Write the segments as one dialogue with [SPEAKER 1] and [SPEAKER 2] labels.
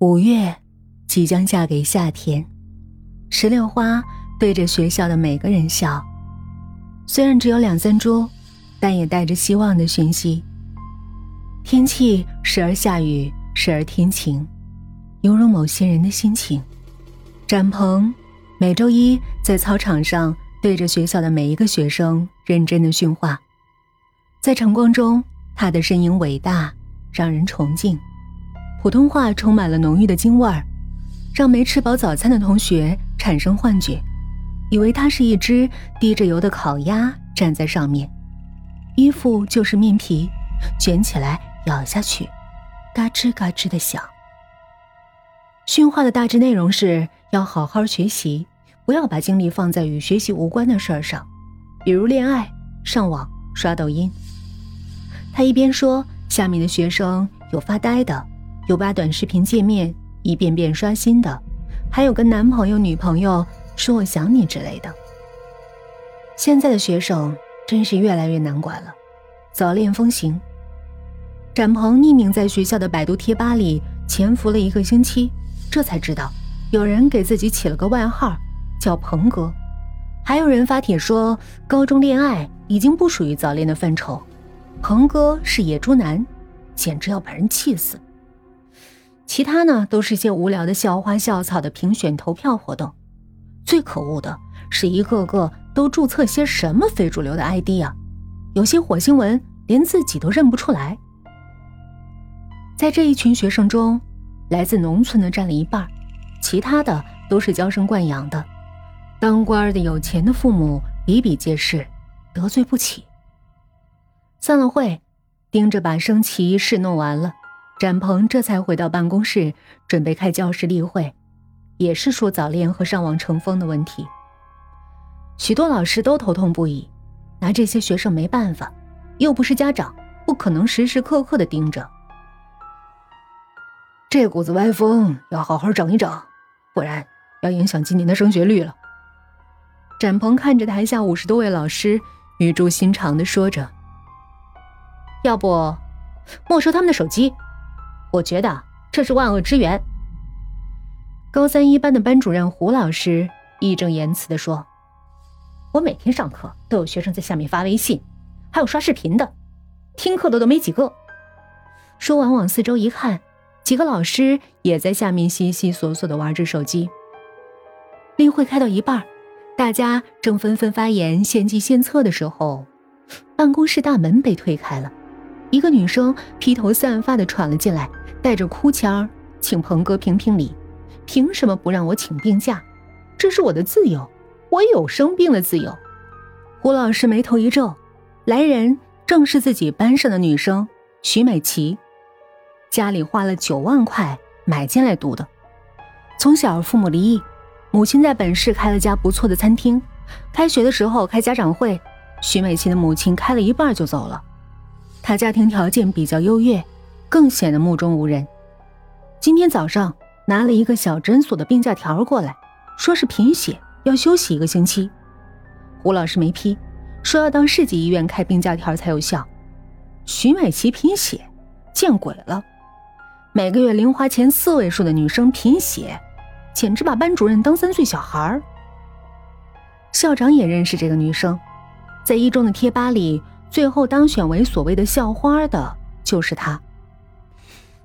[SPEAKER 1] 五月，即将嫁给夏天。石榴花对着学校的每个人笑，虽然只有两三株，但也带着希望的讯息。天气时而下雨，时而天晴，犹如某些人的心情。展鹏每周一在操场上对着学校的每一个学生认真的训话，在晨光中，他的身影伟大，让人崇敬。普通话充满了浓郁的京味儿，让没吃饱早餐的同学产生幻觉，以为他是一只滴着油的烤鸭站在上面。衣服就是面皮，卷起来咬下去，嘎吱嘎吱的响。训话的大致内容是要好好学习，不要把精力放在与学习无关的事儿上，比如恋爱、上网、刷抖音。他一边说，下面的学生有发呆的。有把短视频界面一遍遍刷新的，还有跟男朋友、女朋友说“我想你”之类的。现在的学生真是越来越难管了，早恋风行。展鹏匿名在学校的百度贴吧里潜伏了一个星期，这才知道有人给自己起了个外号叫“鹏哥”，还有人发帖说高中恋爱已经不属于早恋的范畴，鹏哥是野猪男，简直要把人气死。其他呢，都是些无聊的校花校草的评选投票活动。最可恶的是一个个都注册些什么非主流的 ID 啊！有些火星文连自己都认不出来。在这一群学生中，来自农村的占了一半，其他的都是娇生惯养的，当官的有钱的父母比比皆是，得罪不起。散了会，盯着把升旗仪式弄完了。展鹏这才回到办公室，准备开教室例会，也是说早恋和上网成风的问题。许多老师都头痛不已，拿这些学生没办法，又不是家长，不可能时时刻刻的盯着。这股子歪风要好好整一整，不然要影响今年的升学率了。展鹏看着台下五十多位老师，语重心长的说着：“要不，没收他们的手机。”我觉得这是万恶之源。高三一班的班主任胡老师义正言辞地说：“我每天上课都有学生在下面发微信，还有刷视频的，听课的都没几个。”说完往四周一看，几个老师也在下面悉悉索索地玩着手机。例会开到一半，大家正纷纷发言献计献策的时候，办公室大门被推开了，一个女生披头散发的闯了进来。带着哭腔，请鹏哥评评理，凭什么不让我请病假？这是我的自由，我有生病的自由。胡老师眉头一皱，来人正是自己班上的女生徐美琪，家里花了九万块买进来读的。从小父母离异，母亲在本市开了家不错的餐厅。开学的时候开家长会，徐美琪的母亲开了一半就走了。他家庭条件比较优越。更显得目中无人。今天早上拿了一个小诊所的病假条过来，说是贫血，要休息一个星期。胡老师没批，说要到市级医院开病假条才有效。徐美琪贫血，见鬼了！每个月零花钱四位数的女生贫血，简直把班主任当三岁小孩校长也认识这个女生，在一中的贴吧里，最后当选为所谓的校花的就是她。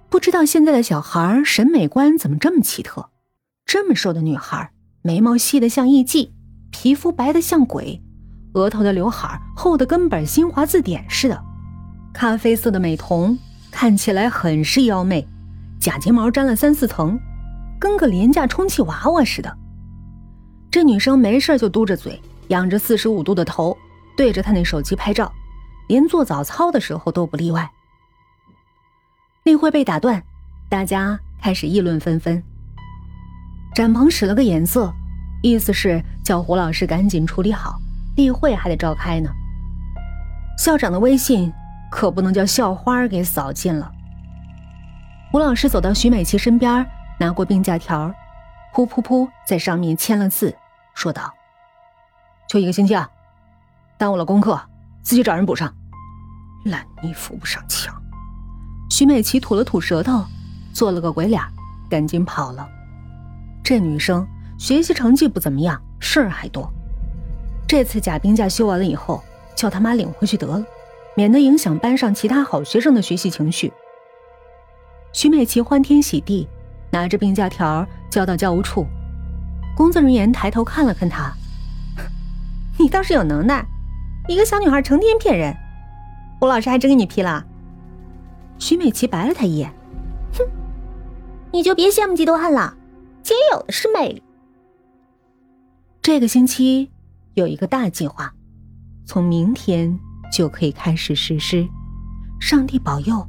[SPEAKER 1] 不知道现在的小孩审美观怎么这么奇特？这么瘦的女孩，眉毛细得像艺妓，皮肤白得像鬼，额头的刘海厚的跟本新华字典似的，咖啡色的美瞳看起来很是妖媚，假睫毛粘了三四层，跟个廉价充气娃娃似的。这女生没事就嘟着嘴，仰着四十五度的头，对着她那手机拍照，连做早操的时候都不例外。例会被打断，大家开始议论纷纷。展鹏使了个眼色，意思是叫胡老师赶紧处理好，例会还得召开呢。校长的微信可不能叫校花给扫尽了。胡老师走到徐美琪身边，拿过病假条，噗噗噗在上面签了字，说道：“就一个星期啊，耽误了功课，自己找人补上。烂泥扶不上墙。”徐美琪吐了吐舌头，做了个鬼脸，赶紧跑了。这女生学习成绩不怎么样，事儿还多。这次假病假休完了以后，叫他妈领回去得了，免得影响班上其他好学生的学习情绪。徐美琪欢天喜地，拿着病假条交到教务处。工作人员抬头看了看她，你倒是有能耐，一个小女孩成天骗人，吴老师还真给你批了。徐美琪白了他一眼，
[SPEAKER 2] 哼，你就别羡慕嫉妒恨了，姐有的是魅力。
[SPEAKER 1] 这个星期。有一个大计划，从明天就可以开始实施。上帝保佑，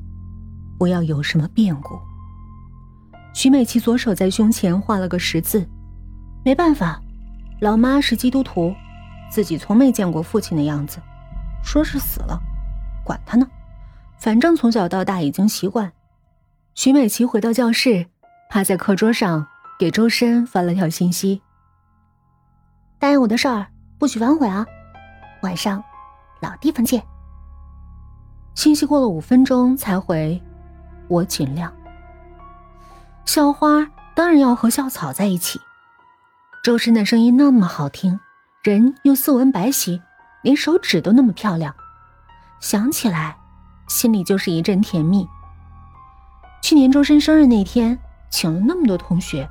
[SPEAKER 1] 不要有什么变故。徐美琪左手在胸前画了个十字。没办法，老妈是基督徒，自己从没见过父亲的样子，说是死了，管他呢，反正从小到大已经习惯。徐美琪回到教室，趴在课桌上给周深发了条信息：“
[SPEAKER 2] 答应我的事儿。”不许反悔啊！晚上，老地方见。
[SPEAKER 1] 信息过了五分钟才回，我尽量。校花当然要和校草在一起。周深的声音那么好听，人又斯文白皙，连手指都那么漂亮，想起来心里就是一阵甜蜜。去年周深生日那天，请了那么多同学，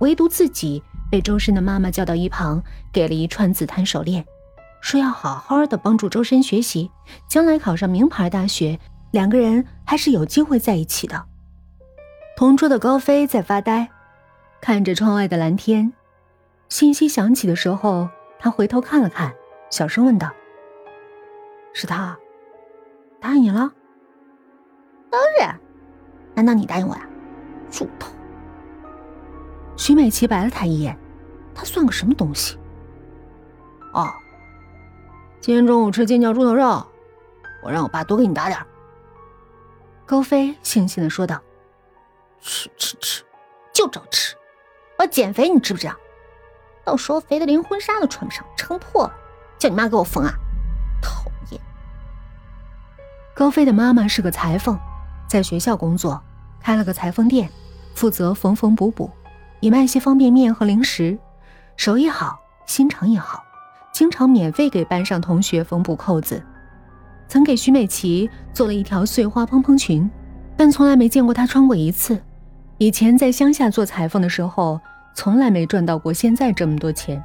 [SPEAKER 1] 唯独自己。被周深的妈妈叫到一旁，给了一串紫檀手链，说要好好的帮助周深学习，将来考上名牌大学，两个人还是有机会在一起的。同桌的高飞在发呆，看着窗外的蓝天。信息响起的时候，他回头看了看，小声问道：“是他，答应你了？”“
[SPEAKER 2] 当然，难道你答应我呀，猪头？”
[SPEAKER 1] 徐美琪白了他一眼。他算个什么东西？哦，今天中午吃尖叫猪头肉，我让我爸多给你打点高飞悻悻的说道：“
[SPEAKER 2] 吃吃吃，就知道吃！我减肥，你知不知道？到时候肥的连婚纱都穿不上，撑破了，叫你妈给我缝啊！讨厌！”
[SPEAKER 1] 高飞的妈妈是个裁缝，在学校工作，开了个裁缝店，负责缝缝补补，也卖些方便面和零食。手艺好，心肠也好，经常免费给班上同学缝补扣子。曾给徐美琪做了一条碎花蓬蓬裙，但从来没见过她穿过一次。以前在乡下做裁缝的时候，从来没赚到过现在这么多钱。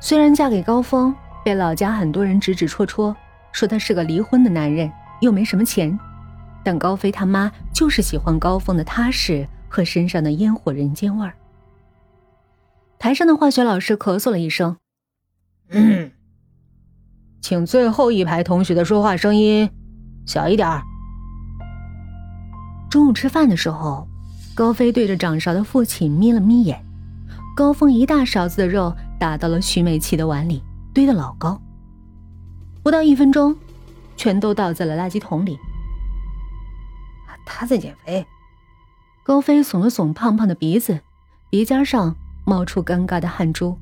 [SPEAKER 1] 虽然嫁给高峰，被老家很多人指指戳戳，说他是个离婚的男人，又没什么钱，但高飞他妈就是喜欢高峰的踏实和身上的烟火人间味儿。台上的化学老师咳嗽了一声：“嗯，请最后一排同学的说话声音小一点儿。”中午吃饭的时候，高飞对着掌勺的父亲眯了眯眼。高峰一大勺子的肉打到了徐美琪的碗里，堆得老高。不到一分钟，全都倒在了垃圾桶里。
[SPEAKER 2] 他在减肥。
[SPEAKER 1] 高飞耸了耸胖胖的鼻子，鼻尖上。冒出尴尬的汗珠。